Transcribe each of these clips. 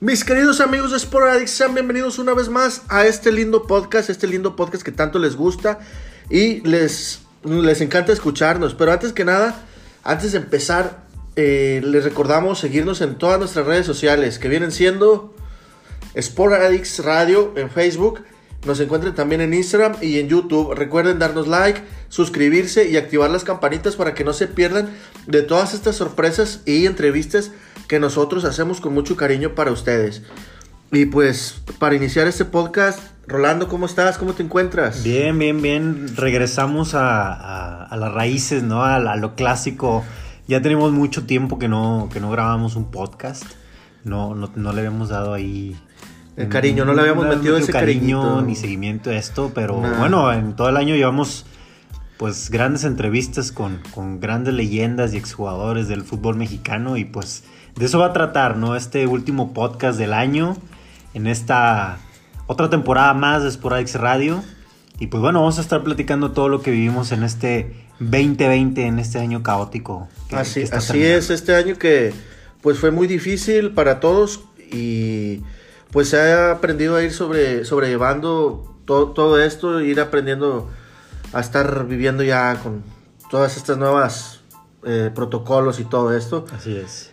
Mis queridos amigos de Sporadix, sean bienvenidos una vez más a este lindo podcast, este lindo podcast que tanto les gusta y les, les encanta escucharnos. Pero antes que nada, antes de empezar, eh, les recordamos seguirnos en todas nuestras redes sociales que vienen siendo Sporadix Radio en Facebook. Nos encuentren también en Instagram y en YouTube. Recuerden darnos like, suscribirse y activar las campanitas para que no se pierdan de todas estas sorpresas y entrevistas que nosotros hacemos con mucho cariño para ustedes. Y pues para iniciar este podcast, Rolando, ¿cómo estás? ¿Cómo te encuentras? Bien, bien, bien. Regresamos a, las raíces, ¿no? A, a, lo clásico. Ya tenemos mucho tiempo que no, que no grabamos un podcast. No, no, no le habíamos dado ahí... El cariño, no le habíamos metido ese cariño cariñito. ni seguimiento a esto, pero Nah. bueno, en todo el año llevamos pues grandes entrevistas con, con grandes leyendas y exjugadores del fútbol mexicano y pues de eso va a tratar, ¿no? Este último podcast del año, en esta otra temporada más de Sporadix Radio. Y pues bueno, vamos a estar platicando todo lo que vivimos en este 2020, en este año caótico. que- Así, que así terminando. es, este año que pues fue muy difícil para todos y pues se ha aprendido a ir sobre, sobrellevando to- todo esto, ir aprendiendo a estar viviendo ya con todas estas nuevas eh, protocolos y todo esto. Así es.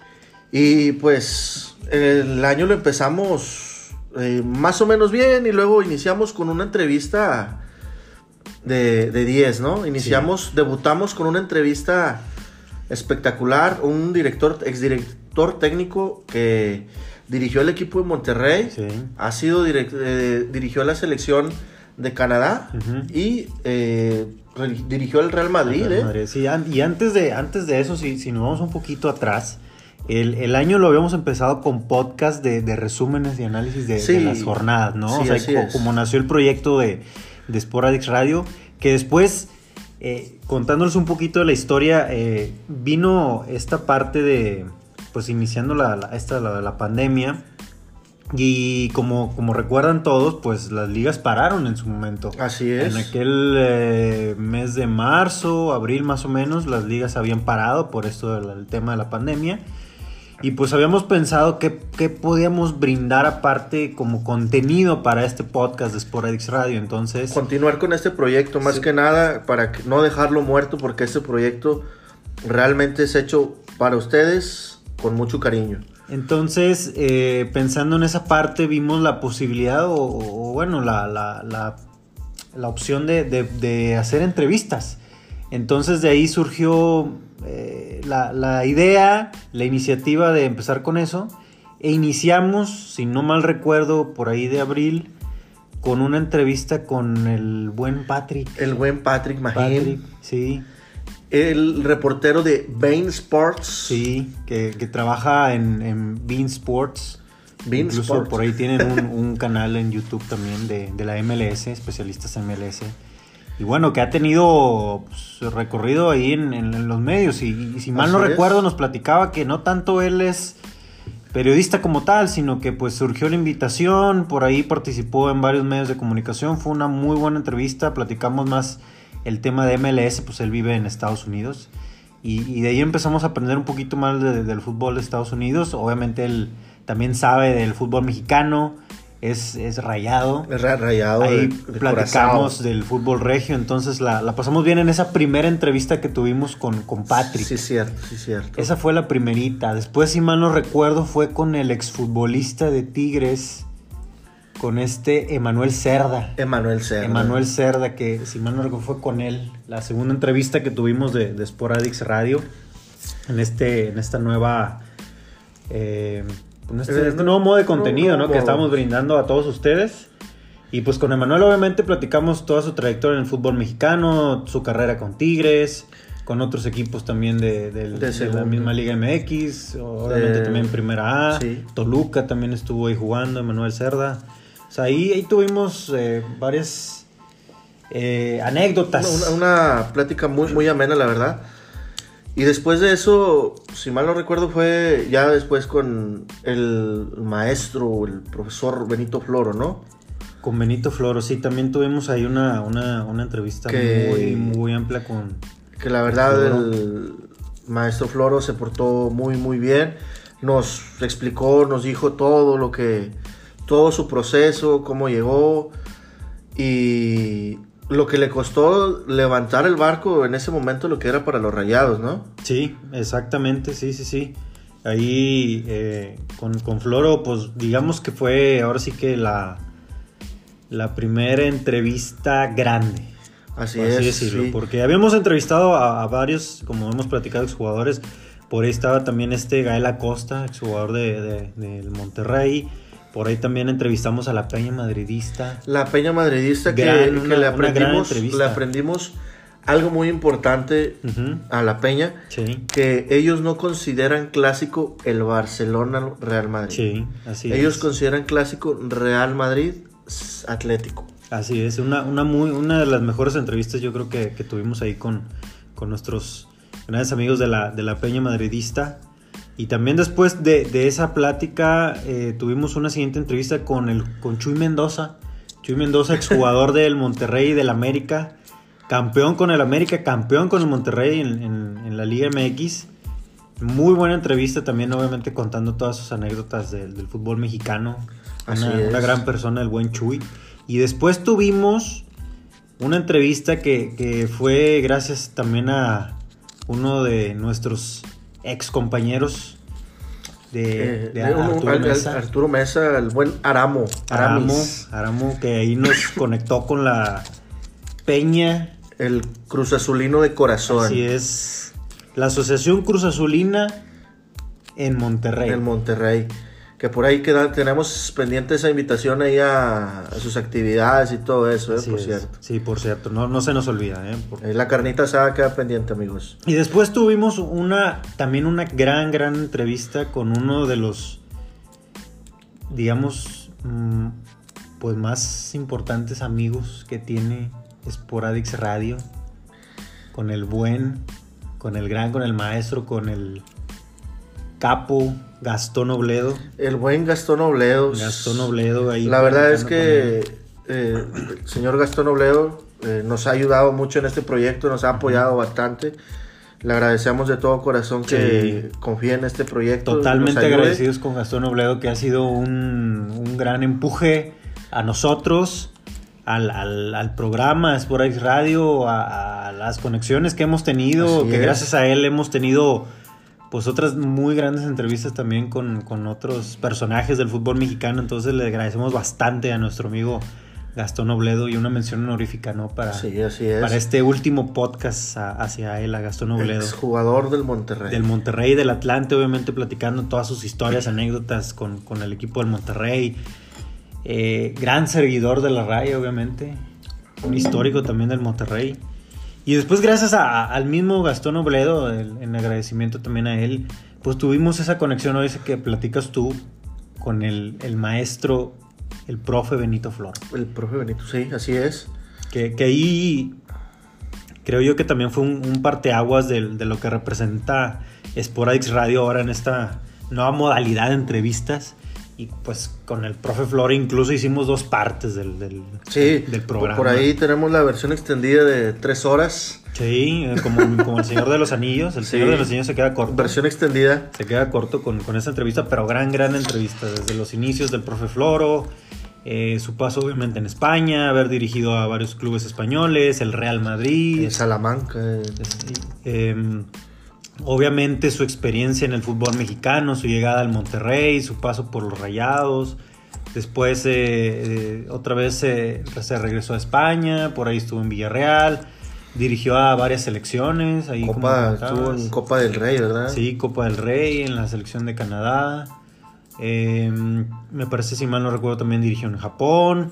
Y pues el año lo empezamos eh, más o menos bien y luego iniciamos con una entrevista de, de 10, ¿no? Iniciamos, debutamos con una entrevista espectacular, un director, exdirector técnico que dirigió el equipo de Monterrey, Sí. ha sido direct- eh, dirigió la selección de Canadá y eh, dirigió el Real Madrid, Real ¿eh? Madrid, sí, y antes de, antes de eso, si, si nos vamos un poquito atrás, el, el año lo habíamos empezado con podcast de, de resúmenes y análisis de, las jornadas, ¿no? Sí, o sea, como nació el proyecto de, de Sporadix Radio, que después, eh, contándoles un poquito de la historia, eh, vino esta parte de, pues iniciando la, la- esta, la, la pandemia. Y como, como recuerdan todos, pues las ligas pararon en su momento. Así es. En aquel eh, mes de marzo, abril más o menos, las ligas habían parado por esto del el tema de la pandemia. Y pues habíamos pensado qué, qué podíamos brindar aparte como contenido para este podcast de Sporadix Radio. Entonces, continuar con este proyecto, más Sí. que nada para que- no dejarlo muerto, porque este proyecto realmente es hecho para ustedes con mucho cariño. entonces eh, pensando en esa parte, vimos la posibilidad o, o, bueno, la, la, la- la opción de, de- de hacer entrevistas. Entonces de ahí surgió eh, la, la idea, la iniciativa de empezar con eso. E iniciamos, si no mal recuerdo, por ahí de abril, con una entrevista con el buen Patrick. El buen Patrick Mahim, Patrick, sí, el reportero de Bain Sports. sí, que, que trabaja en, en Bean Sports. Bean Incluso Sports. por ahí tienen un, un canal en YouTube también de, de la MLS, especialistas en MLS. Y bueno, que ha tenido pues, recorrido ahí en, en- en los medios. Y, y si mal no es. recuerdo, nos platicaba que no tanto él es periodista como tal, sino que pues surgió la invitación, por ahí participó en varios medios de comunicación. Fue una muy buena entrevista, platicamos más el tema de MLS, pues él vive en Estados Unidos. Y, y de ahí empezamos a aprender un poquito más de- del fútbol de Estados Unidos. Obviamente él también sabe del fútbol mexicano, es, es rayado. Es ra- rayado Ahí de- de platicamos del fútbol regio, entonces la, la pasamos bien en esa primera entrevista que tuvimos con, con Patrick. Sí, cierto, sí, cierto. Esa fue la primerita. Después, si mal no recuerdo, fue con el exfutbolista de Tigres, con este Emanuel Cerda. Emanuel Cerda. Emanuel Cerda, que si mal no recuerdo fue con él. La segunda entrevista que tuvimos de, de Sporadix Radio. En, este, en esta nueva... eh, en este, Eh, este nuevo modo de contenido, ¿no? Que estamos brindando a todos ustedes. Y pues con Emanuel obviamente platicamos toda su trayectoria en el fútbol mexicano, su carrera con Tigres, con otros equipos también de, del- De de la misma Liga MX, obviamente Eh, también Primera A, sí. Toluca también estuvo ahí jugando, Emanuel Cerda. Sea, ahí, ahí tuvimos eh, varias eh, anécdotas. Una, una plática muy, muy amena, la verdad. Y después de eso, si mal no recuerdo, fue ya después con el maestro, el profesor Benito Floro, ¿no? Con Benito Floro, sí, también tuvimos ahí una, una, una entrevista Que- muy, muy amplia con... Que la verdad Floro. el maestro Floro se portó muy, muy bien. nos explicó, nos dijo todo lo que, todo su proceso, cómo llegó y lo que le costó levantar el barco en ese momento, lo que era para los rayados, ¿no? Sí, exactamente, sí, sí, sí. Ahí eh, con, con, Floro, pues digamos que fue ahora sí que la, la primera entrevista grande. Así, es. Decirlo, Porque habíamos entrevistado a, varios, como hemos platicado, exjugadores. Por ahí estaba también este Gael Acosta, exjugador de, del Monterrey. Por ahí también entrevistamos a la Peña Madridista. La Peña Madridista que, le, aprendimos, le aprendimos algo muy importante a la Peña. Que ellos no consideran clásico el Barcelona Real Madrid. Sí, así ellos consideran clásico Real Madrid Atlético. Así es, una, una, muy, una de las mejores entrevistas yo creo que, que tuvimos ahí con, con nuestros grandes amigos de la, de la Peña Madridista. Y también después de, esa plática eh, tuvimos una siguiente entrevista con, el, con Chuy Mendoza. Chuy Mendoza, exjugador del Monterrey y del América. Campeón con el América, campeón con el Monterrey en, la Liga MX. Muy buena entrevista también, obviamente contando todas sus anécdotas del, fútbol mexicano. Una, una, gran persona, el buen Chuy. Y después tuvimos una entrevista que, que fue gracias también a uno de nuestros ex compañeros de, eh, Arturo, Mesa. el buen Aramo. Aramo, Aramo, que ahí nos conectó con la Peña. El Cruz Azulino de corazón. Así es. La Asociación Cruz Azulina en Monterrey. En Monterrey que por ahí queda, tenemos pendiente esa invitación ahí a, sus actividades y todo eso, ¿eh? por cierto. Sí, por cierto, no, no se nos olvida. ¿eh? La carnita asada queda pendiente, amigos. Y después tuvimos una, también una gran, gran entrevista con uno de los, digamos, mm, pues más importantes amigos que tiene Sporadix Radio, con el buen, con el gran, con el maestro, con el capo Gastón Obledo. El buen Gastón Obledo. Gastón Obledo ahí. La verdad es que eh, el señor Gastón Obledo eh, nos ha ayudado mucho en este proyecto, nos ha apoyado bastante. Le agradecemos de todo corazón que confíe en este proyecto. Totalmente agradecidos con Gastón Obledo, que ha sido un, gran empuje a nosotros, al, al, programa Sports Radio, a, a, las conexiones que hemos tenido, que gracias a él hemos tenido pues otras muy grandes entrevistas también con, otros personajes del fútbol mexicano. Entonces le agradecemos bastante a nuestro amigo Gastón Obledo y una mención honorífica, ¿no? Para, sí, así es. para este último podcast hacia él, a Gastón Obledo. jugador del Monterrey. Del Monterrey, del Atlante, obviamente platicando todas sus historias, anécdotas con, el equipo del Monterrey. Eh, gran seguidor de la raya, obviamente. Un histórico también del Monterrey. Y después, gracias al mismo Gastón Obledo, en agradecimiento también a él, pues tuvimos esa conexión hoy que platicas tú con el, maestro, el profe Benito Flor. El profe Benito, sí, así es. Que, ahí creo yo que también fue un, parteaguas de, de, lo que representa Sporadix Radio ahora en esta nueva modalidad de entrevistas y pues con el profe Flor incluso hicimos dos partes del, del, del programa. Por ahí tenemos la versión extendida de tres horas. Sí, eh, como, como el Señor de los Anillos. El Señor de los Anillos se queda corto. Versión extendida. Se queda corto con, con esa entrevista, pero gran, gran entrevista. Desde los inicios del profe Floro, eh, su paso obviamente en España, haber dirigido a varios clubes españoles, el Real Madrid. En Salamanca. Eh, Obviamente su experiencia en el fútbol mexicano, su llegada al Monterrey, su paso por los Rayados. Después eh, eh, otra vez se regresó a España, por ahí estuvo en Villarreal, dirigió a varias selecciones. Ahí Copa, estuvo en Copa del Rey, ¿verdad? Sí, Copa del Rey, en la selección de Canadá. Em, me parece, si mal no recuerdo, también dirigió en Japón.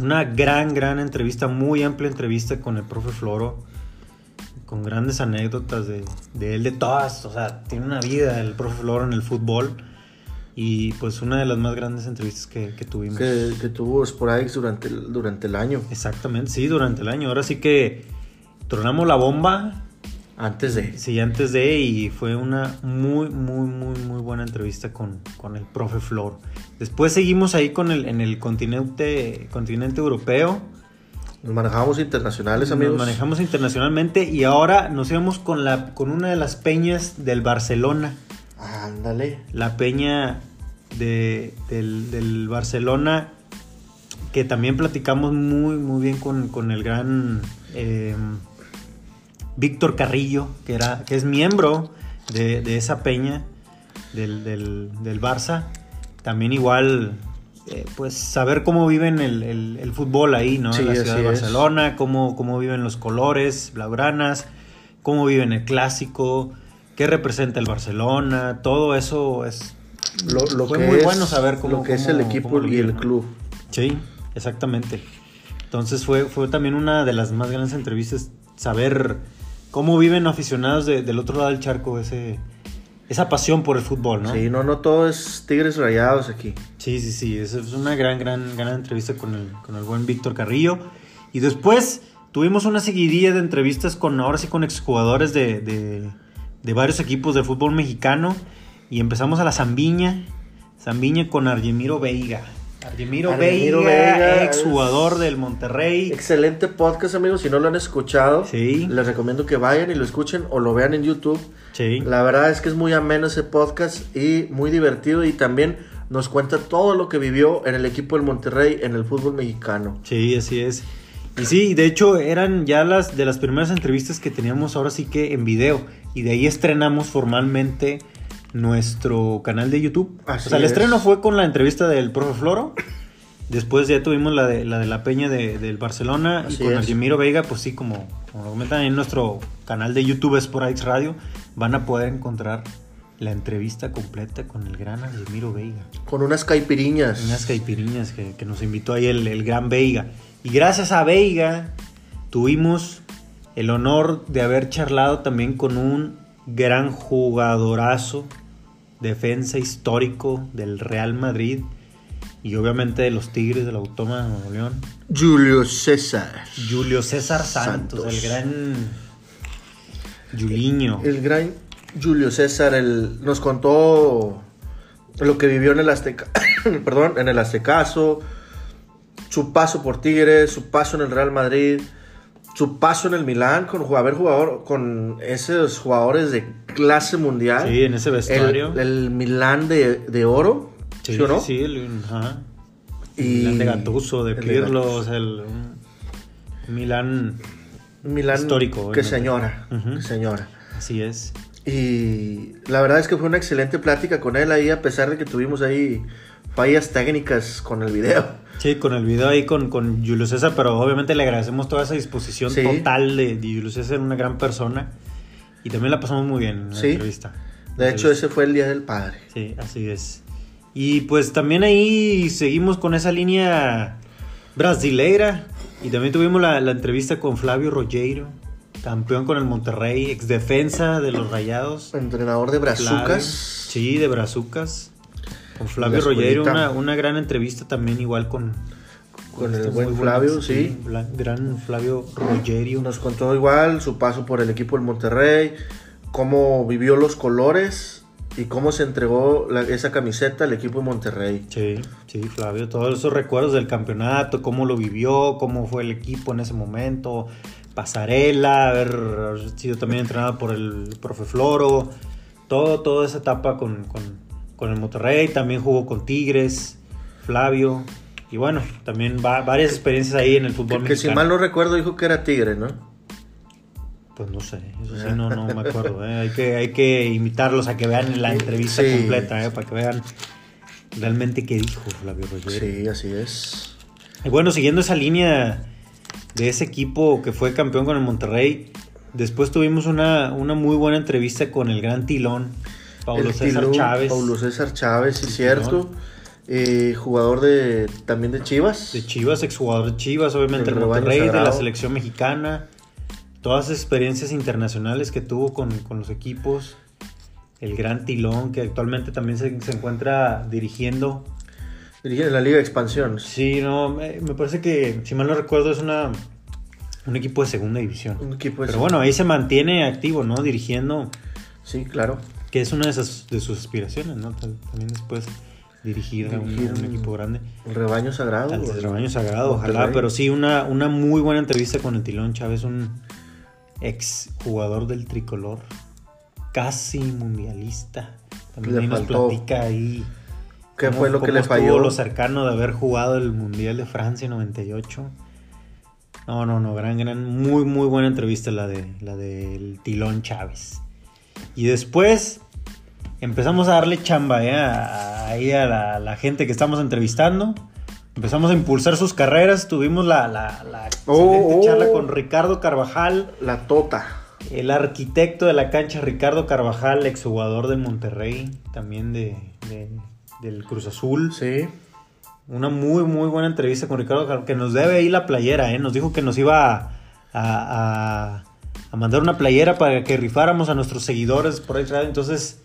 Una gran, gran entrevista, muy amplia entrevista con el profe Floro con grandes anécdotas de, él, de todas. O sea, tiene una vida el profe Floro en el fútbol. Y pues una de las más grandes entrevistas que, tuvimos. Que, tuvo Sporadix durante el, durante el año. Exactamente, sí, durante el año. Ahora sí que tronamos la bomba. Antes de. Sí, antes de. Y fue una muy, muy, muy, muy buena entrevista con, con el profe Flor. Después seguimos ahí con el, en el continente, continente europeo nos manejamos internacionales, amigos. Nos manejamos internacionalmente y ahora nos íbamos con, la, con una de las peñas del Barcelona. Ándale. La peña de, del, del Barcelona, que también platicamos muy, muy bien con, con el gran eh, Víctor Carrillo, que, era, que es miembro de, de esa peña del, del, del Barça. También igual, eh, pues saber cómo viven el, el- el fútbol ahí, ¿no? Sí, en la ciudad de es. Barcelona, cómo, cómo viven los colores, blaugranas, cómo viven el clásico, qué representa el Barcelona, todo eso es... Lo, lo Fue que muy es, bueno saber cómo- lo que es el equipo y el club. Sí, exactamente. Entonces fue, fue también una de las más grandes entrevistas, saber cómo viven aficionados de- del otro lado del charco ese, esa pasión por el fútbol, ¿no? Sí, no, no todo es tigres rayados aquí. Sí, sí, sí, esa es una gran, gran, gran entrevista con el, con el buen Víctor Carrillo. Y después tuvimos una seguidilla de entrevistas con, ahora sí, con exjugadores de, de, de varios equipos de fútbol mexicano. Y empezamos a la Zambiña, Zambiña con Argemiro Veiga. Argemiro, Veiga, Veiga exjugador del Monterrey. Excelente podcast, amigos. Si no lo han escuchado, Sí. les recomiendo que vayan y lo escuchen o lo vean en YouTube. Sí. La verdad es que es muy ameno ese podcast y muy divertido y también nos cuenta todo lo que vivió en el equipo del Monterrey en el fútbol mexicano. Sí, así es. Y sí, de hecho eran ya las de las primeras entrevistas que teníamos ahora sí que en video. Y de ahí estrenamos formalmente nuestro canal de YouTube. Así o sea, el es. estreno fue con la entrevista del profe Floro. Después ya tuvimos la de la, de la Peña de- del Barcelona. Así y con. Argemiro Veiga, pues sí, como, como lo comentan en nuestro canal de YouTube Sporadics Radio, van a poder encontrar la entrevista completa con el gran Argemiro Veiga. Con unas caipiriñas. Unas caipiriñas que, que nos invitó ahí el, el gran Veiga. Y gracias a Veiga tuvimos el honor de haber charlado también con un gran jugadorazo, defensa histórico del Real Madrid y obviamente de los Tigres de la Autónoma de Nuevo León, Julio César. Julio César Santos, Santos. el gran Juliño. El gran Julio César el, nos contó lo que vivió en el Azteca, perdón, en el Aztecaso, su paso por Tigres, su paso en el Real Madrid, su paso en el Milán con haber jugador con esos jugadores de clase mundial. Sí, en ese vestuario. El, el Milán de, de oro, ¿sí, Sí, o no? sí, el, ajá. Y- Milán de Gattuso, de el Pirlo, el, un Milán Milán Histórico, que señora, que señora. Así es. Y la verdad es que fue una excelente plática con él ahí, a pesar de que tuvimos ahí fallas técnicas con el video. Sí, con el video ahí con, con Julio César, pero obviamente le agradecemos toda esa disposición Sí. total de, de Julio César, una gran persona. Y también la pasamos muy bien en la Sí. entrevista. De hecho, ese fue el Día del Padre. Sí, así es. Y pues también ahí seguimos con esa línea brasileira. Y también tuvimos la, la entrevista con Flavio Rogeiro, campeón con el Monterrey, ex defensa de los Rayados. Entrenador de Flavio. Brazucas. Sí, de Brazucas. Con Flavio escuelita. una, una gran entrevista también igual con... Con el estos buen Flavio, buenos, sí. Gran Flavio Rogerio. Nos contó igual su paso por el equipo del Monterrey, cómo vivió los colores y cómo se entregó la- esa camiseta al equipo de Monterrey. Sí, sí, Flavio, todos esos recuerdos del campeonato, cómo lo vivió, cómo fue el equipo en ese momento, pasarela, haber, haber sido también entrenado por el profe Floro, todo, toda esa etapa con, con- con el Monterrey, también jugó con Tigres, Flavio, y bueno, también va- varias experiencias ahí en el fútbol Que, si mal no recuerdo dijo que era Tigre, ¿no? Pues no sé, eso sí, no, no me acuerdo. ¿eh? Hay, que, hay que invitarlos a que vean la entrevista Sí. completa, ¿eh? para que vean realmente qué dijo Flavio Rogerio. Sí, así es. Y bueno, siguiendo esa línea de ese equipo que fue campeón con el Monterrey, después tuvimos una, una muy buena entrevista con el gran Tilón, Paulo El César Tilú, Chávez, Paulo César Chávez, sí, cierto. Eh, jugador de también de Chivas. de Chivas, exjugador de Chivas, obviamente Del Monterrey, de la sagrado. selección mexicana, todas las experiencias internacionales que tuvo con, con los equipos, el gran Tilón, que actualmente también se, se encuentra dirigiendo Dirige la Liga de Expansión. Sí, no, me, me parece que, si mal no recuerdo, es una un equipo de segunda división. Un equipo de Pero bueno, ahí se mantiene activo, ¿no? Dirigiendo, Sí, claro. Que es una de, esas, de sus aspiraciones, ¿no? También después dirigir, a un- equipo grande. El rebaño sagrado. El rebaño sagrado, ojalá. Pero sí, una, una muy buena entrevista con el Tilón Chávez, un ex jugador del tricolor, casi mundialista. También ahí nos platica ahí. ¿Qué cómo- fue lo que le falló? lo cercano de haber jugado el Mundial de Francia 98. No, no, no, gran, gran, muy, muy buena entrevista la de la del Tilón Chávez. Y después empezamos a darle chamba ¿eh? a- ahí a la, la gente que estamos entrevistando. Empezamos a impulsar sus carreras. Tuvimos la, la, la Oh, excelente oh. charla con Ricardo Carvajal, La tota. el arquitecto de la cancha, Ricardo Carvajal, exjugador del Monterrey, también de, de- del Cruz Azul. Sí. Una muy, muy buena entrevista con Ricardo, Car- que nos debe ahí la playera, ¿eh? Nos dijo que nos iba a, a- a- a mandar una playera para que rifáramos a nuestros seguidores por ahí. Entonces,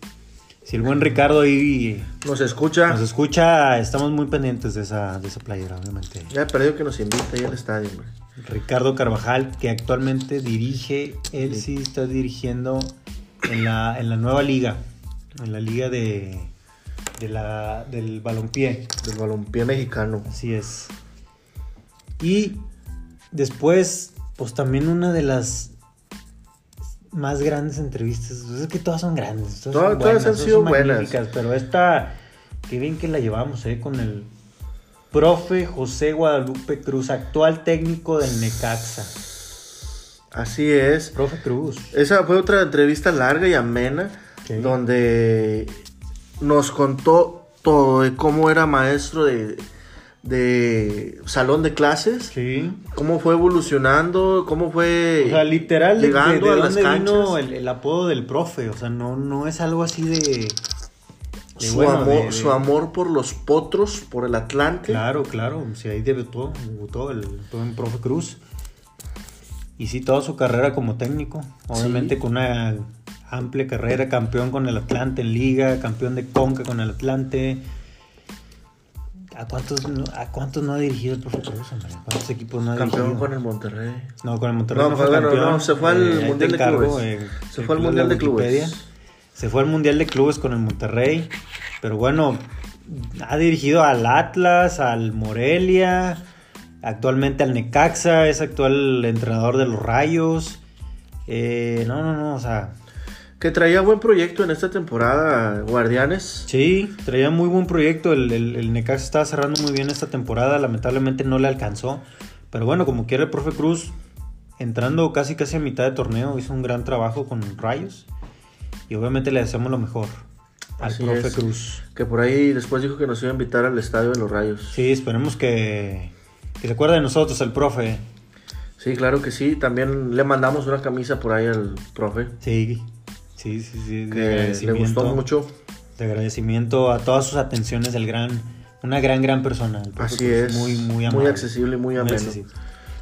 si el buen Ricardo ahí Nos escucha. nos escucha, estamos muy pendientes de esa, de esa playera, obviamente. Ya he perdido que nos invita ahí al estadio, hombre. Ricardo Carvajal, que actualmente dirige, él sí está dirigiendo en la, en la nueva liga, en la liga de, de la, del balompié. Del balompié mexicano. Así es. Y después, pues también una de las más grandes entrevistas. pues es que todas son grandes. Todas, Todas- son todas buenas, han sido son buenas. Pero esta, qué bien que la llevamos, ¿eh? Con el profe José Guadalupe Cruz, actual técnico del Necaxa. Así es. Profe Cruz. Esa fue otra entrevista larga y amena, donde nos contó todo de cómo era maestro de, de salón de clases, Sí. cómo fue evolucionando, cómo fue O sea, literal, de, llegando de a las dónde vino canchas. el, el apodo del profe. O sea, no, no es algo así de. de su, bueno, amor, de- su amor por los potros, por el Atlante. Claro, claro. Sí, ahí debutó, debutó el profe Cruz. Y sí, toda su carrera como técnico. Obviamente Sí. con una amplia carrera, campeón con el Atlante en Liga, campeón de Conca con el Atlante. ¿A cuántos, no- ¿A cuántos no ha dirigido el profe Cruz, hombre? ¿A cuántos equipos no ha Campeón dirigido? con el Monterrey. No, con el Monterrey No, no, fue bueno, campeón. no, se fue al te Mundial de Clubes. eh, Se fue al Mundial de. Clubes. Se fue al Mundial de Clubes con el Monterrey. Pero bueno, ha dirigido al Atlas, al Morelia, actualmente al Necaxa, es actual entrenador de los Rayos. Eh, no, no, no, o sea, Que traía buen proyecto en esta temporada, Guardianes. sí, traía muy buen proyecto. El, el, el Necaxa estaba cerrando muy bien esta temporada, lamentablemente no le alcanzó. Pero bueno, como quiera el profe Cruz, entrando casi casi a mitad de torneo, hizo un gran trabajo con Rayos. Y obviamente le deseamos lo mejor al Así profe es. Cruz. Que por ahí después dijo que nos iba a invitar al estadio de los Rayos. Sí, esperemos que, que se acuerde de nosotros, el profe. Sí, claro que sí. También le mandamos una camisa por ahí al profe. Sí, sí, sí, sí. Que le gustó mucho. De agradecimiento a todas sus atenciones del gran, una gran, gran persona. Así Cruz, es. Muy, muy Muy amable. accesible y muy ameno. accesible.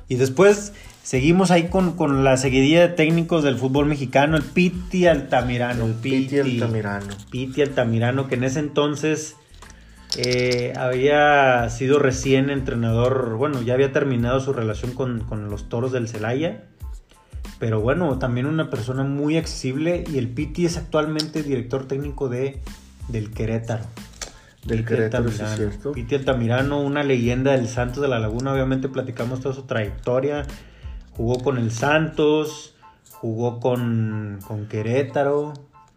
Y después seguimos ahí con, con la seguidilla de técnicos del fútbol mexicano, el Piti Altamirano. El Piti Altamirano. Piti Altamirano, que en ese entonces eh, había sido recién entrenador, bueno, ya había terminado su relación con, con los toros del Celaya. Pero bueno, también una persona muy accesible y el Piti es actualmente director técnico de, del Querétaro. Del Piti Querétaro, sí es cierto. Piti Altamirano, una leyenda del Santos de la Laguna. Obviamente platicamos toda su trayectoria. Jugó con el Santos, jugó con, con Querétaro,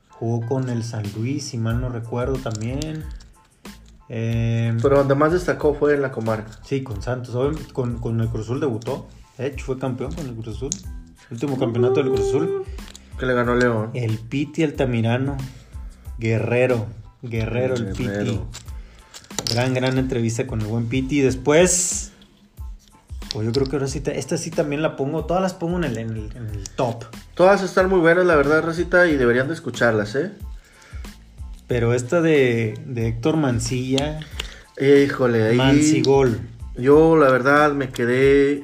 jugó con el San Luis, si mal no recuerdo también. Eh, Pero donde más destacó fue en la comarca. sí, con Santos. Con, con el Cruz Azul debutó. De hecho, fue campeón con el Cruz Azul. Último campeonato del Cruz Azul. Que le ganó León. El Piti Altamirano. Guerrero. Guerrero, el Piti. Gran, gran entrevista con el buen Piti. Después, pues yo creo que ahora sí, esta sí también la pongo, todas las pongo en el, en el, en el top. Todas están muy buenas, la verdad, Racita, y deberían de escucharlas, ¿eh? Pero esta de, de Héctor Mancilla, Híjole, ahí. Mancigol. Yo, la verdad, me quedé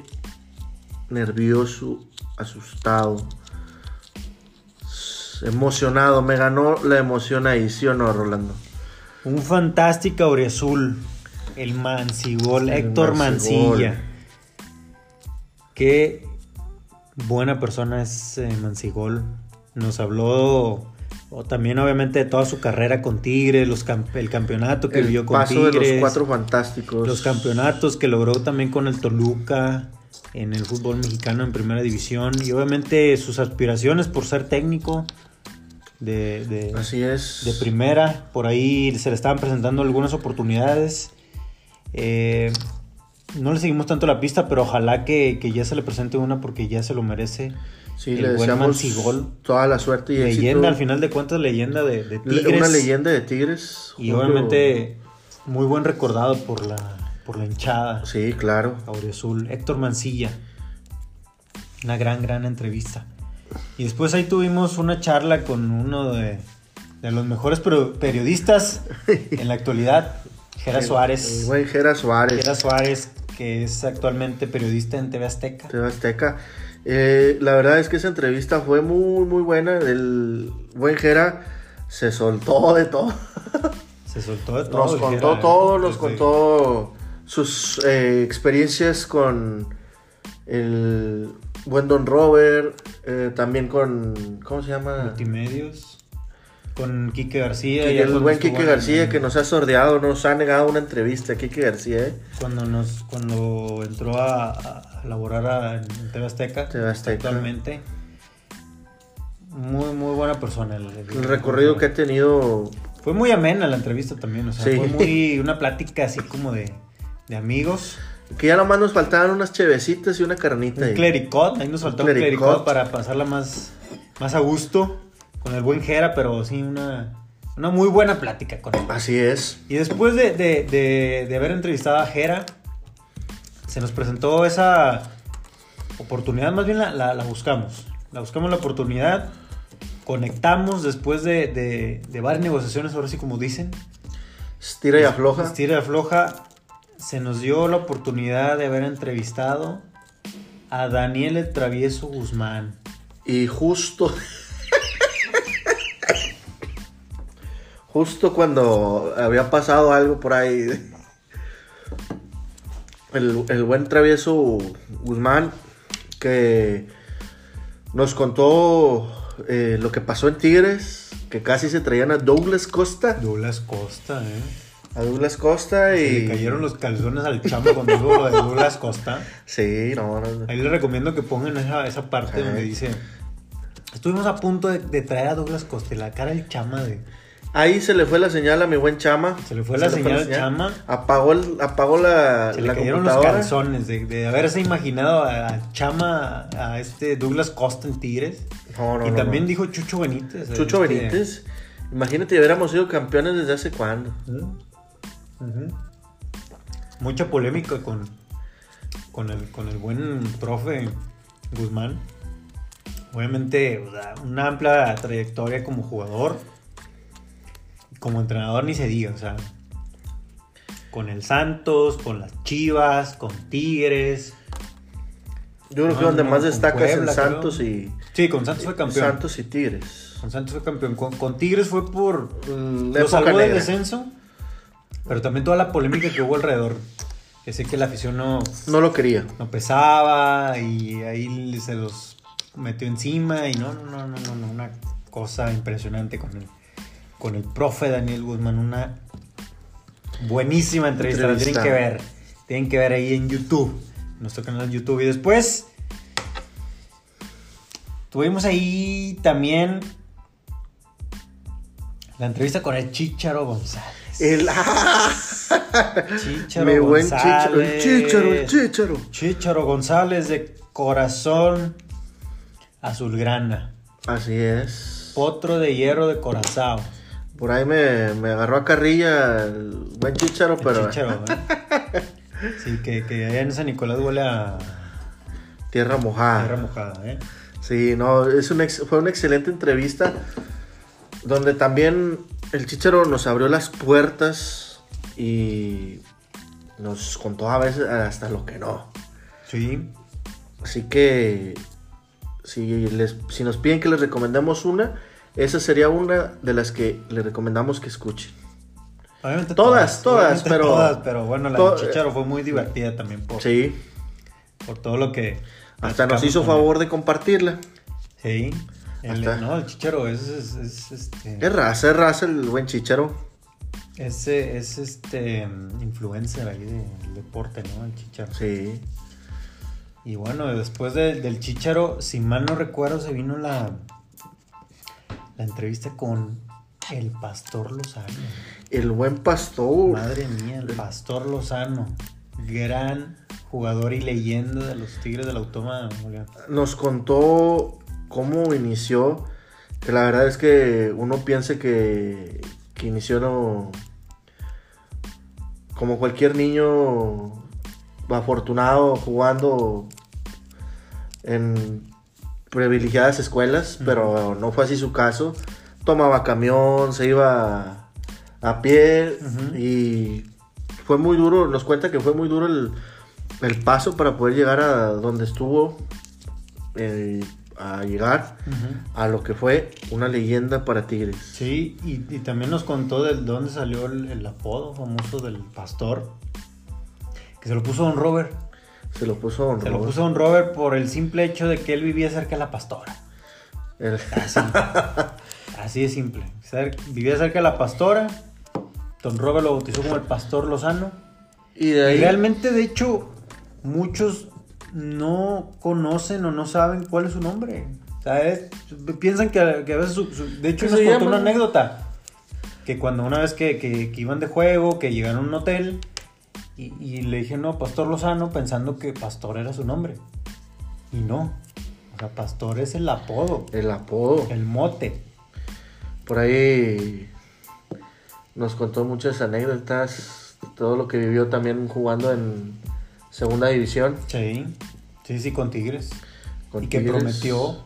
nervioso, asustado, emocionado. Me ganó la emoción ahí, ¿sí o no, Rolando? Un fantástico Auriazul. El Mancigol, El Héctor Mancigol. Mancilla. Qué buena persona es eh, Mancigol. Nos habló o también obviamente de toda su carrera con los cam- el campeonato que El vivió con paso de Tigres. los cuatro fantásticos. Los campeonatos que logró también con el Toluca en el fútbol mexicano en primera división y obviamente sus aspiraciones por ser técnico de, de, Así es. de primera. Por ahí se le estaban presentando algunas oportunidades. Eh, no le seguimos tanto la pista, pero ojalá que, que ya se le presente una porque ya se lo merece. Sí, el le deseamos Mansigol. toda la suerte y Leyenda, éxito. al final de cuentas, leyenda de, de Tigres. Una leyenda de Tigres. Y obviamente muy buen recordado por la, por la hinchada. Sí, claro. Azul. Héctor Mancilla. Una gran, gran entrevista. Y después ahí tuvimos una charla con uno de, de los mejores periodistas en la actualidad, Gera El Suárez. buen Jera Suárez. Gera Suárez, que es actualmente periodista en TV Azteca. TV Azteca. Eh, la verdad es que esa entrevista fue muy, muy buena. El buen Jera se soltó de todo. Se soltó de todo. Nos el contó todo, nos contó sus eh, experiencias con el buen Don Robert, eh, también con, ¿cómo se llama? Multimedios. Con Quique García. Y el buen Quique en- García que nos ha sordeado, nos ha negado una entrevista. Quique García, ¿eh? Cuando nos cuando entró a, a laborar a, en TV Azteca, TV Azteca. actualmente. Muy, muy buena persona. El, el- El recorrido que ha tenido Fue muy amena la entrevista también, o sea, Sí. fue muy una plática así como de, de amigos. Que ya nomás nos faltaban unas chevecitas y una carnita. Un clericot, ahí nos faltó un clericot. clericot para pasarla más, más a gusto con el buen Jera, pero sí una, una muy buena plática con él. Así es. Y después de, de- de- de haber entrevistado a Jera, se nos presentó esa oportunidad, más bien la, la- la buscamos. La buscamos la oportunidad, conectamos después de, de- de varias negociaciones, ahora sí como dicen. Estira y afloja. Estira y afloja. Se nos dio la oportunidad de haber entrevistado a Daniel el Travieso Guzmán. Y justo. justo cuando había pasado algo por ahí. El, el buen travieso Guzmán que nos contó eh, lo que pasó en Tigres, que casi se traían a Douglas Costa. Douglas Costa, ¿eh? A Douglas Costa y... le cayeron los calzones al chamo cuando dijo lo de Douglas Costa. Sí, no, no, no. Ahí les recomiendo que pongan esa, esa parte donde dice... Estuvimos a punto de, de traer a Douglas Costa y la cara del chama de... Ahí se le fue la señal a mi buen Chama. Se le fue la señal al Chama. Apagó, el, apagó la, Se le la cayeron los calzones de, de haberse imaginado a, a Chama, a este Douglas Costa en Tigres. No, no, y no, también dijo Chucho Benítez. Chucho este, Benítez. Imagínate, hubiéramos sido campeones desde hace cuándo. Mucha polémica con, con, el, con el buen profe Guzmán. Obviamente, o sea, una amplia trayectoria como jugador. Como entrenador ni se diga, o sea. Con el Santos, con las Chivas, con Tigres. Yo creo No, que donde no, más destaca es Puebla, Santos creo. y Sí, con Santos fue campeón. Santos y Tigres. Con Santos fue campeón. Con, con Tigres fue por. Mm, la Lo salvó del descenso. Pero también toda la polémica que hubo alrededor. Que sé que la afición no, No lo quería. no pesaba y ahí se los metió encima y no, no, no, no, no, no, una cosa impresionante con el, con el profe Daniel Guzmán, una buenísima entrevista, la Entrevista. tienen que ver, tienen que ver ahí en YouTube, en nuestro canal de YouTube y después tuvimos ahí también la entrevista con el Chicharo González. El, Chicharo mi buen chicharo. El chicharo, el chicharo. Chicharo González de corazón azulgrana. Así es. Potro de hierro de corazón. Por ahí me, me agarró a carrilla el buen chicharo, pero Chicharo, ¿eh? Sí, que, que allá en San Nicolás huele a tierra mojada. tierra mojada, ¿eh? Sí, no, es un ex- fue una excelente entrevista donde también el Chicharo nos abrió las puertas y nos contó a veces hasta lo que no. Sí. Así que si, les, si nos piden que les recomendemos una, esa sería una de las que les recomendamos que escuchen. Obviamente Todas, todas, obviamente pero- Todas, pero bueno, la de Chicharo fue muy divertida también por, Sí, por todo lo que. hasta nos hizo favor de compartirla. Sí. El, no, el Chicharo es, es, es, este. Es raza, es raza el buen Chicharo. Ese es este influencer ahí del deporte, ¿no? El Chicharo. Sí. Y bueno, después de- del Chicharo, si mal no recuerdo, se vino la la entrevista con el Pastor Lozano. El buen pastor. Madre mía, el Pastor Lozano. Gran jugador y leyenda de los Tigres del de León. Nos contó cómo inició. Que la verdad es que uno piensa que, que inició no, como cualquier niño afortunado jugando en privilegiadas escuelas, pero no fue así su caso. Tomaba camión, se iba a pie y fue muy duro, nos cuenta que fue muy duro el, el paso para poder llegar a donde estuvo, eh, a llegar a lo que fue una leyenda para Tigres. Sí, y, y también nos contó de dónde salió el, el apodo famoso del pastor. Que se lo puso Don Robert. Se lo puso Don Se lo Robert. puso Don Robert por el simple hecho de que él vivía cerca de la pastora. El- Así, así de simple. Vivía cerca de la pastora. Don Robert lo bautizó como el pastor Lozano. y de ahí Y realmente, de hecho, muchos no conocen o no saben cuál es su nombre. O sea, es- piensan que, que a veces su, su- De hecho, ¿Qué nos contó llama? una anécdota. Que cuando una vez que, que- que iban de juego, que llegaron a un hotel y, y le dije, no, Pastor Lozano, pensando que Pastor era su nombre. Y no. O sea, Pastor es el apodo, el apodo. el mote. Por ahí nos contó muchas anécdotas, todo lo que vivió también jugando en segunda división. Sí, sí, sí, con Tigres. con y que prometió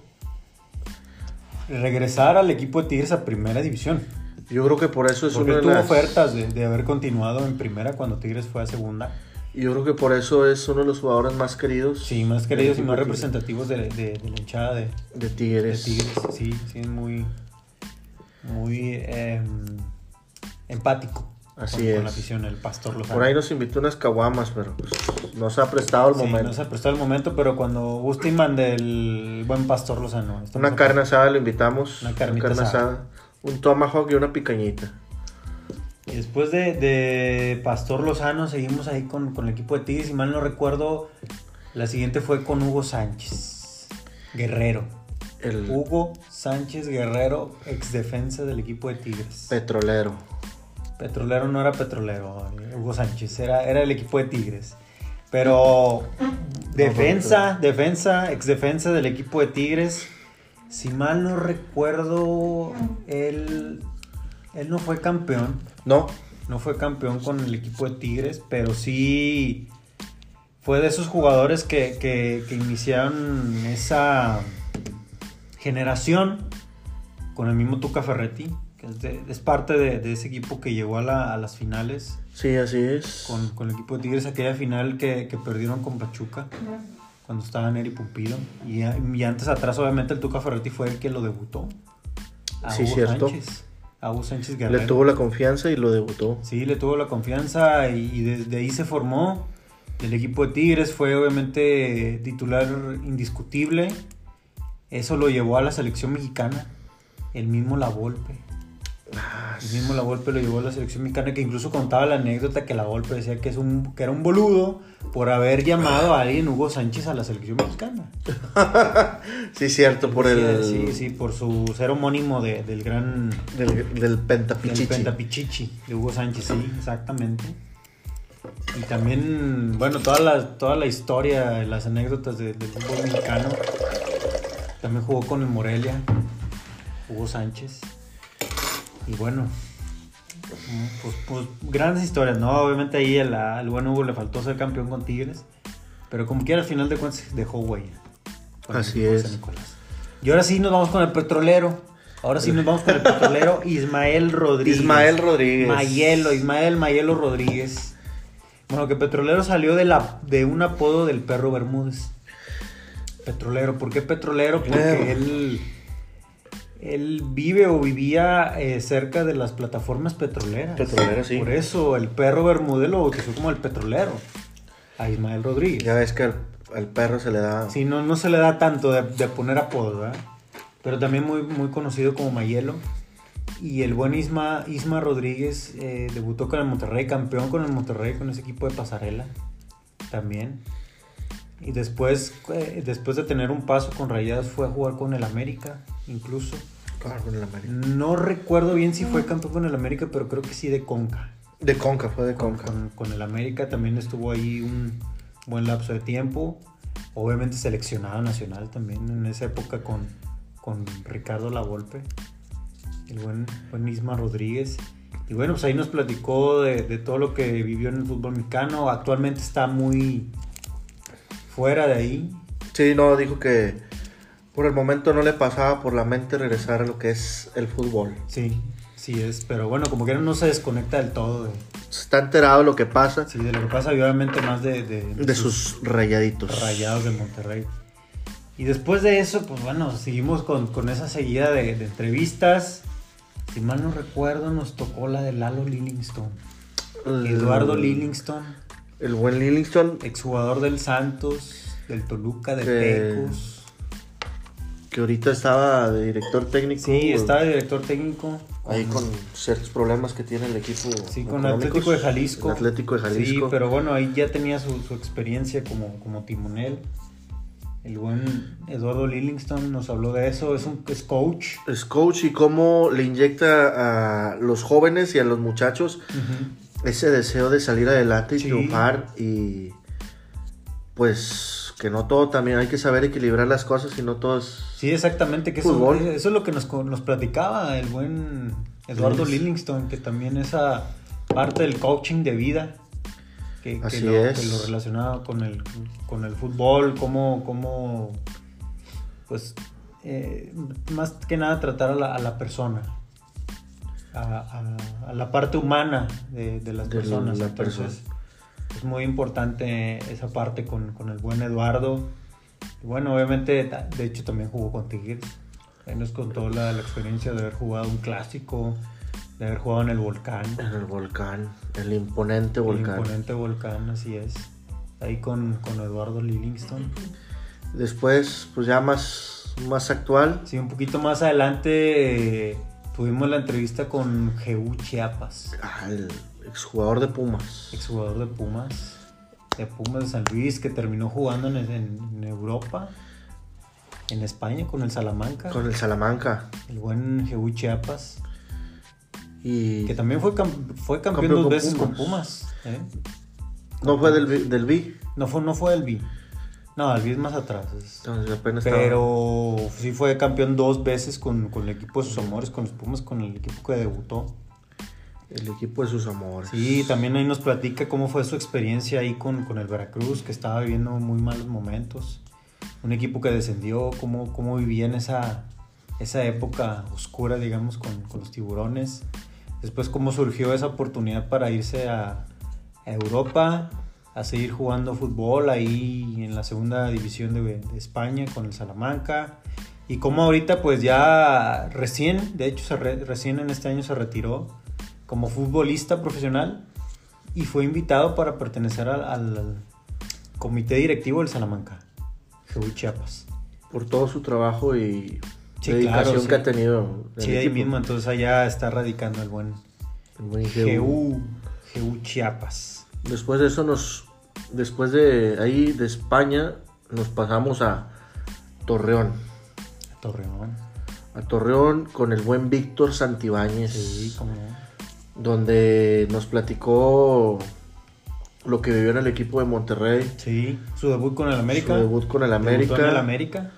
regresar al equipo de Tigres a primera división. Yo creo que por eso es Porque de tuvo las- ofertas de, de haber continuado en primera cuando Tigres fue a segunda. Yo creo que por eso es uno de los jugadores más queridos. Sí, más queridos y más de representativos de, de- de la hinchada de, Tigres. De de Tigres. Tigres. Sí, sí, es muy, muy em, empático Así con, es. con la afición, el pastor Lozano. Por ahí nos invitó unas caguamas, pero pues, no se ha prestado el Sí, momento. no se prestó el momento, pero cuando guste y mande el buen pastor Lozano. Una carne asada lo invitamos. Una carnita asada. Un tomahawk y una picañita. Y después de, de Pastor Lozano seguimos ahí con, con el equipo de Tigres. Si mal no recuerdo, la siguiente fue con Hugo Sánchez Guerrero. El Hugo Sánchez Guerrero, ex defensa del equipo de Tigres. petrolero. Petrolero no era petrolero, eh, Hugo Sánchez, era, era el equipo de Tigres. Pero defensa, defensa, ex defensa del equipo de Tigres. Si mal no recuerdo, él, él no fue campeón. No, No fue campeón con el equipo de Tigres, pero sí fue de esos jugadores que, que- que iniciaron esa generación con el mismo Tuca Ferretti, es, de- es parte de, de ese equipo que llegó a, la- a las finales sí, así es. con, con el equipo de Tigres, aquella final que, que perdieron con Pachuca cuando estaba Neri Pumpido. Y, y antes atrás, obviamente, el Tuca Ferretti fue el que lo debutó. A Sí, Hugo cierto. Sánchez. A Hugo Sánchez Guerrero. Le tuvo la confianza y lo debutó. Sí, le tuvo la confianza y, y desde ahí se formó. El equipo de Tigres fue obviamente titular indiscutible. Eso lo llevó a la selección mexicana. El mismo La Volpe. El mismo La Volpe lo llevó a la selección mexicana que incluso contaba la anécdota que La Volpe decía que, es un, que era un boludo por haber llamado a alguien Hugo Sánchez a la selección mexicana. Sí, cierto, por el. Sí, sí, por su ser homónimo de- del gran Del, del del pentapichichi. Pentapichichi de Hugo Sánchez, sí, exactamente. Y también, bueno, toda la, toda la historia, las anécdotas de- del fútbol mexicano. También jugó con el Morelia, Hugo Sánchez. Y bueno, pues, pues grandes historias, ¿no? Obviamente ahí al, al buen Hugo le faltó ser campeón con Tigres. Pero como quiera, al final de cuentas dejó huella. Así es. Y ahora sí nos vamos con el petrolero. Ahora sí nos vamos con el petrolero Ismael Rodríguez. Ismael Rodríguez. Mayelo, Ismael Mayelo Rodríguez. Bueno, que Petrolero salió de, la, de un apodo del perro Bermúdez. Petrolero. ¿Por qué Petrolero? Porque él, él vive o vivía eh, cerca de las plataformas petroleras. Petroleras, sí. Por eso el perro Bermúdez lo bautizó como el petrolero. A Ismael Rodríguez. Ya ves que al, al perro se le da. Sí, no, no se le da tanto de, de poner apodos, ¿verdad? Pero también muy, muy conocido como Mayelo. Y el buen Isma, Isma Rodríguez eh, debutó con el Monterrey, campeón con el Monterrey, con ese equipo de pasarela también. Y después, eh, después de tener un paso con Rayadas, fue a jugar con el América, incluso. Con el América. No recuerdo bien si fue campeón con el América, pero creo que sí de Conca. De Conca, fue de Con, Conca. con- con el América también estuvo ahí un buen lapso de tiempo. Obviamente seleccionado nacional también en esa época con, con Ricardo Lavolpe, el buen, buen Isma Rodríguez. Y bueno, pues ahí nos platicó de, de todo lo que vivió en el fútbol mexicano. Actualmente está muy fuera de ahí. Sí, no, dijo que por el momento no le pasaba por la mente regresar a lo que es el fútbol. Sí, sí es. Pero bueno, como que no se desconecta del todo de, Está enterado de lo que pasa sí, de lo que pasa, y obviamente más de, de, de sus rayaditos. Rayados de Monterrey. Y después de eso, pues bueno, seguimos con, con esa seguida de, de entrevistas. Si mal no recuerdo, nos tocó la de Lalo Lillingston. El- Eduardo Lillingston, El buen Lillingston, exjugador del Santos, del Toluca, de Que- Tecos. que ahorita estaba de director técnico. Sí, estaba de director técnico. Ahí con ciertos problemas que tiene el equipo. Sí, con. Atlético de Jalisco. El Atlético de Jalisco. Sí, pero bueno, ahí ya tenía su, su experiencia como, como timonel. El buen Eduardo Lillingston nos habló de eso. Es un es coach. Es coach y cómo le inyecta a los jóvenes y a los muchachos ese deseo de salir adelante y Sí. triunfar y pues que no todo también hay que saber equilibrar las cosas y no todo es Sí, exactamente, que eso, eso es lo que nos, nos platicaba el buen Eduardo Lillis. Lillingston, que también esa parte del coaching de vida, que, que Así lo, es. que lo relacionaba con el, con el fútbol, cómo, cómo pues, eh, más que nada tratar a la, a la persona, a, a- a la parte humana de, de las De la- personas. la Entonces, persona. es muy importante esa parte con, con el buen Eduardo. Y bueno, obviamente, de hecho también jugó con Tigres. Ahí nos contó la, la experiencia de haber jugado un clásico, de haber jugado en el volcán. en el volcán, el imponente El volcán. imponente volcán, así es. Ahí con, con Eduardo Lillingston. Después, pues ya más, más actual, Sí, un poquito más adelante eh, tuvimos la entrevista con Jeú Chiapas, al exjugador de Pumas. exjugador de Pumas, de Pumas de San Luis, que terminó jugando en, en- en Europa, en España, con el Salamanca. Con el Salamanca. El buen Jeú Chiapas, Y que también fue, cam- fue campeón, Campeón dos veces con Pumas. ¿eh? no fue del, del B. No fue, no fue el B. No, el B es más atrás. es- Entonces apenas estaba- Pero sí fue campeón dos veces con, con el equipo de sus amores, con los Pumas, con el equipo que debutó. el equipo de sus amores. Sí, también ahí nos platica cómo fue su experiencia ahí con, con el Veracruz, que estaba viviendo muy malos momentos. Un equipo que descendió, cómo, cómo vivía en esa, esa época oscura, digamos, con, con los tiburones. Después cómo surgió esa oportunidad para irse a, a Europa, a seguir jugando fútbol ahí en la segunda división de, de España con el Salamanca. Y cómo ahorita pues ya recién, de hecho se re- recién en este año se retiró como futbolista profesional y fue invitado para pertenecer al, al comité directivo del Salamanca, Jeú Chiapas. Por todo su trabajo y Sí, dedicación claro, sí. que ha tenido. Sí, ahí equipo. mismo, entonces allá está radicando el buen El buen Chiapas. Después de eso nos... Después de ahí, de España, nos pasamos a Torreón. Torreón. A Torreón con el buen Víctor Santibáñez. Sí. Donde nos platicó lo que vivió en el equipo de Monterrey. Sí, su debut con el América. Su debut con el América. en el América.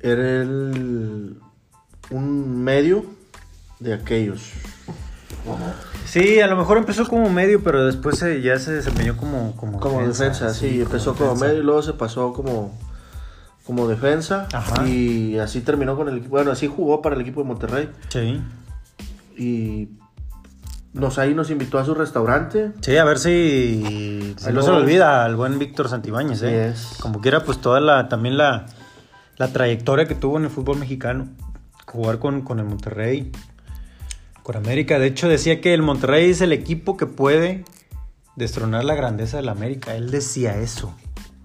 Era el- un medio de aquellos. Sí, a lo mejor empezó como medio, pero después se- ya se desempeñó como, como, Como defensa, sí, empezó como defensa. medio y luego se pasó como, como defensa. Ajá. Y así terminó con el equipo. Bueno, así jugó para el equipo de Monterrey. Sí. Y nos ahí nos invitó a su restaurante. Sí, a ver si, no se olvida al buen Víctor Santibáñez, ¿eh? Como quiera, pues toda la, también la, la trayectoria que tuvo en el fútbol mexicano. Jugar con, con el Monterrey, con América. De hecho, decía que el Monterrey es el equipo que puede destronar la grandeza del América. Él decía eso.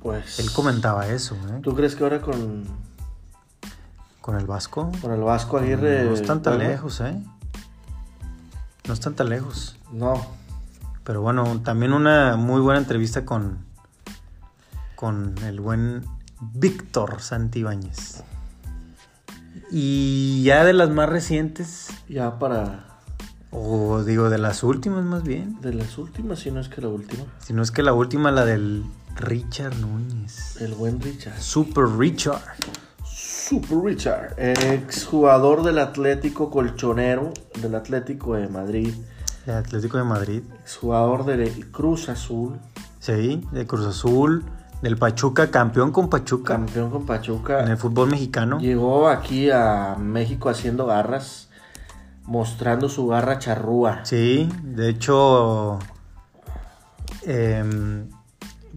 Pues. Él comentaba eso, ¿eh? ¿Tú crees que ahora con, Con el Vasco. con el Vasco Aguirre. No están tan bueno, lejos, ¿eh? No están tan lejos. No. Pero bueno, también una muy buena entrevista con, con el buen Víctor Santibáñez. Y ya de las más recientes, Ya para. O digo de las últimas más bien, De las últimas, si no es que la última. si no es que la última, la del Richard Núñez. El buen Richard. Super Richard. Super Richard. Ex jugador del Atlético Colchonero. Del Atlético de Madrid. De Atlético de Madrid. Ex jugador del Cruz Azul. Sí, de Cruz Azul. Del Pachuca, campeón con Pachuca. Campeón con en Pachuca. el fútbol mexicano. Llegó aquí a México haciendo garras. Mostrando su garra charrúa. Sí, de hecho. em,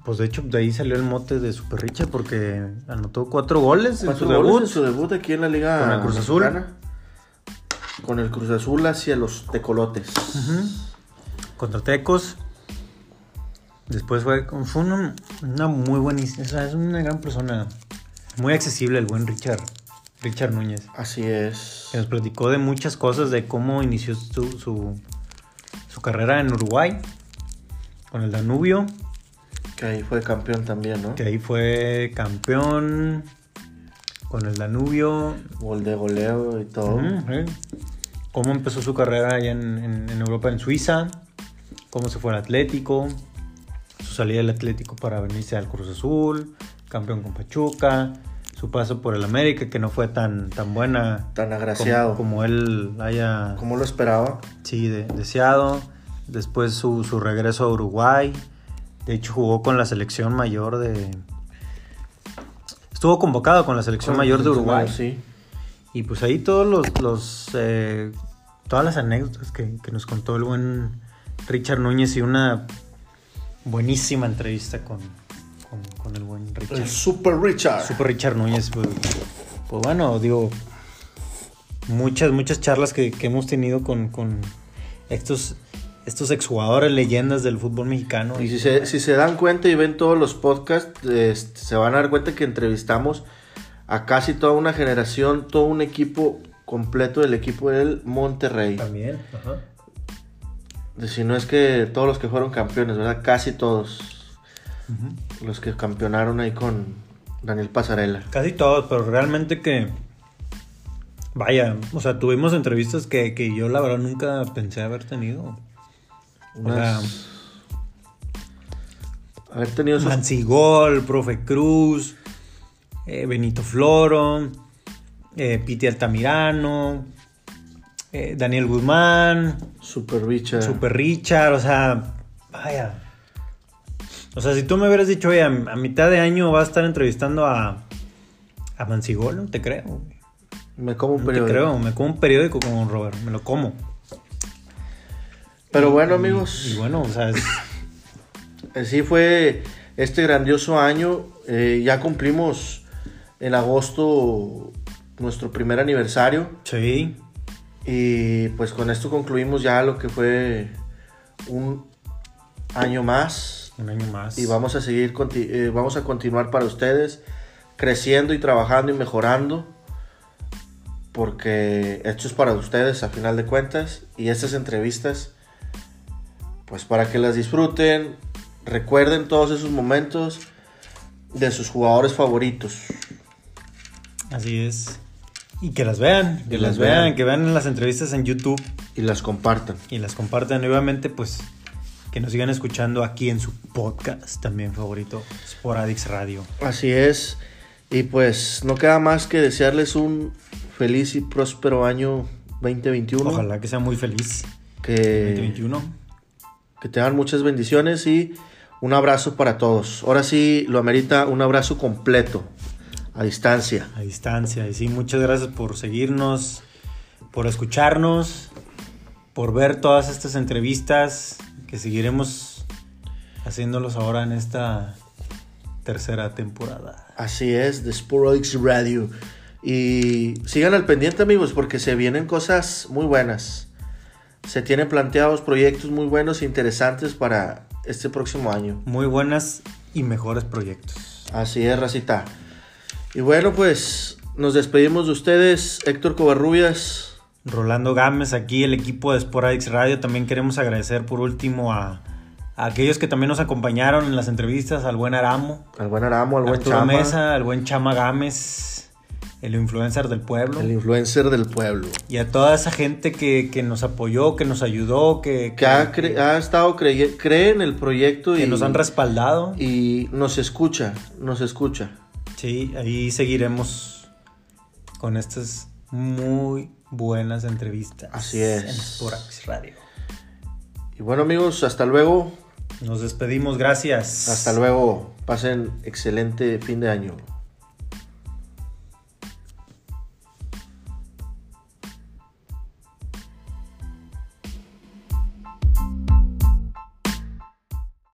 pues de hecho, de ahí salió el mote de Super Richard porque anotó cuatro goles en Cuatro su goles debut. en su debut aquí en la Liga Con el Cruz Azul. Mexicana. Con el Cruz Azul hacia los tecolotes. Ujú. Contra Tecos. Después fue, con- fue una, una muy buenísima. o sea, es una gran persona. Muy accesible el buen Richard. Richard Núñez. Así es. Que nos platicó de muchas cosas, de cómo inició su, su, su carrera en Uruguay. Con el Danubio. Que ahí fue campeón también, ¿no? Que ahí fue campeón. Con el Danubio. Gol de goleo y todo. Sí. Cómo empezó su carrera allá en, en- en Europa, en Suiza. Cómo se fue al Atlético. Su salida del Atlético para venirse al Cruz Azul. Campeón con Pachuca. Su paso por el América, que no fue tan, tan buena Tan como, agraciado. como él haya ¿Cómo lo esperaba? sí, de- deseado. Después su, su regreso a Uruguay. De hecho, jugó con la selección mayor de. Estuvo convocado con la selección mayor de Uruguay. Sí. Y pues ahí todos los, los eh, todas las anécdotas que, que nos contó el buen Richard Núñez y una buenísima entrevista con, con, con el buen Richard. El Super Richard. Super Richard Núñez, pues, pues bueno, digo, muchas, muchas charlas que, que hemos tenido con, con estos, estos exjugadores leyendas del fútbol mexicano. Y si se, si se dan cuenta y ven todos los podcasts, este, se van a dar cuenta que entrevistamos a casi toda una generación, todo un equipo completo del equipo del Monterrey. También, ajá. Si no es que todos los que fueron campeones, ¿verdad? Casi todos los que campeonaron ahí con Daniel Pasarela. Casi todos, pero realmente que. Vaya, o sea, tuvimos entrevistas que, que yo la verdad nunca pensé haber tenido. Unas- haber tenido esos Mancigol, Profe Cruz, eh, Benito Floro, eh, Piti Altamirano, eh, Daniel Guzmán, Super Richard. Super Richard, o sea, vaya. O sea, si tú me hubieras dicho, oye, a, a mitad de año vas a estar entrevistando a, a Mancigol, no te creo. Me como un No te periódico. creo, me como un periódico como Robert, me lo como. Pero bueno, amigos. Y bueno, o sea, es- Así fue este grandioso año. Eh, ya cumplimos en agosto nuestro primer aniversario. sí, Y pues con esto concluimos ya lo que fue un año más. Un año más. Y vamos a seguir, eh, vamos a continuar para ustedes, creciendo y trabajando y mejorando. Porque esto es para ustedes a final de cuentas. Y estas entrevistas, pues para que las disfruten, recuerden todos esos momentos de sus jugadores favoritos. Así es. Y que las vean, que Que las vean. que vean las entrevistas en YouTube Y las compartan. y las compartan nuevamente, pues que nos sigan escuchando aquí en su podcast también favorito, Sporadix Radio. Así es. Y pues no queda más que desearles un feliz y próspero año 2021. Ojalá que sea muy feliz. Que, 2021. que tengan muchas bendiciones y un abrazo para todos. Ahora sí lo amerita un abrazo completo, a distancia. A distancia. Y sí, muchas gracias por seguirnos, por escucharnos, por ver todas estas entrevistas que seguiremos haciéndolos ahora en esta tercera temporada. Así es, de Sporadics Radio. Y sigan al pendiente amigos porque se vienen cosas muy buenas. Se tienen planteados proyectos muy buenos e interesantes para este próximo año. Muy buenas y mejores proyectos. Así es, Racita. Y bueno, pues nos despedimos de ustedes, Héctor Covarrubias. Rolando Gámez, aquí el equipo de Sporadix Radio. También queremos agradecer por último a, a aquellos que también nos acompañaron en las entrevistas, al buen Aramo, Al buen Aramo, al buen Arturo Chama. Mesa, al buen Chama Gámez, el influencer del pueblo. El influencer del pueblo. Y a toda esa gente que, que nos apoyó, que nos ayudó, que, Que ha, cre- ha estado creye- cree en el proyecto que y nos han respaldado. y nos escucha, nos escucha. Sí, ahí seguiremos con estas muy buenas entrevistas. Así es. En Sporax Radio. Y bueno amigos, hasta luego. Nos despedimos, gracias. Hasta luego. Pasen excelente fin de año.